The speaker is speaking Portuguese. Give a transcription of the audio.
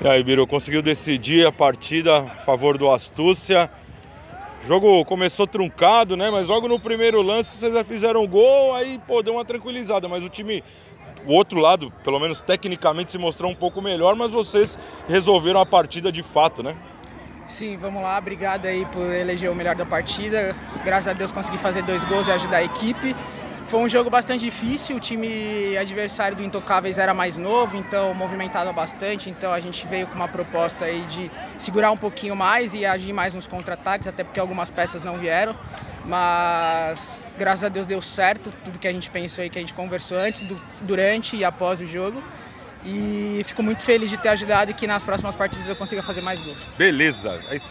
E aí, Biro, conseguiu decidir a partida a favor do Astúcia. O jogo começou truncado, né? Mas logo no primeiro lance vocês já fizeram gol, aí pô, deu uma tranquilizada. Mas o time, o outro lado, pelo menos tecnicamente, se mostrou um pouco melhor, mas vocês resolveram a partida de fato, né? Sim, vamos lá. Obrigado aí por eleger o melhor da partida. Graças a Deus consegui fazer dois gols e ajudar a equipe. Foi um jogo bastante difícil, o time adversário do Intocáveis era mais novo, então movimentava bastante, então a gente veio com uma proposta aí de segurar um pouquinho mais e agir mais nos contra-ataques, até porque algumas peças não vieram, mas graças a Deus deu certo, tudo que a gente pensou aí, que a gente conversou antes, do, durante e após o jogo. E fico muito feliz de ter ajudado e que nas próximas partidas eu consiga fazer mais gols. Beleza, é isso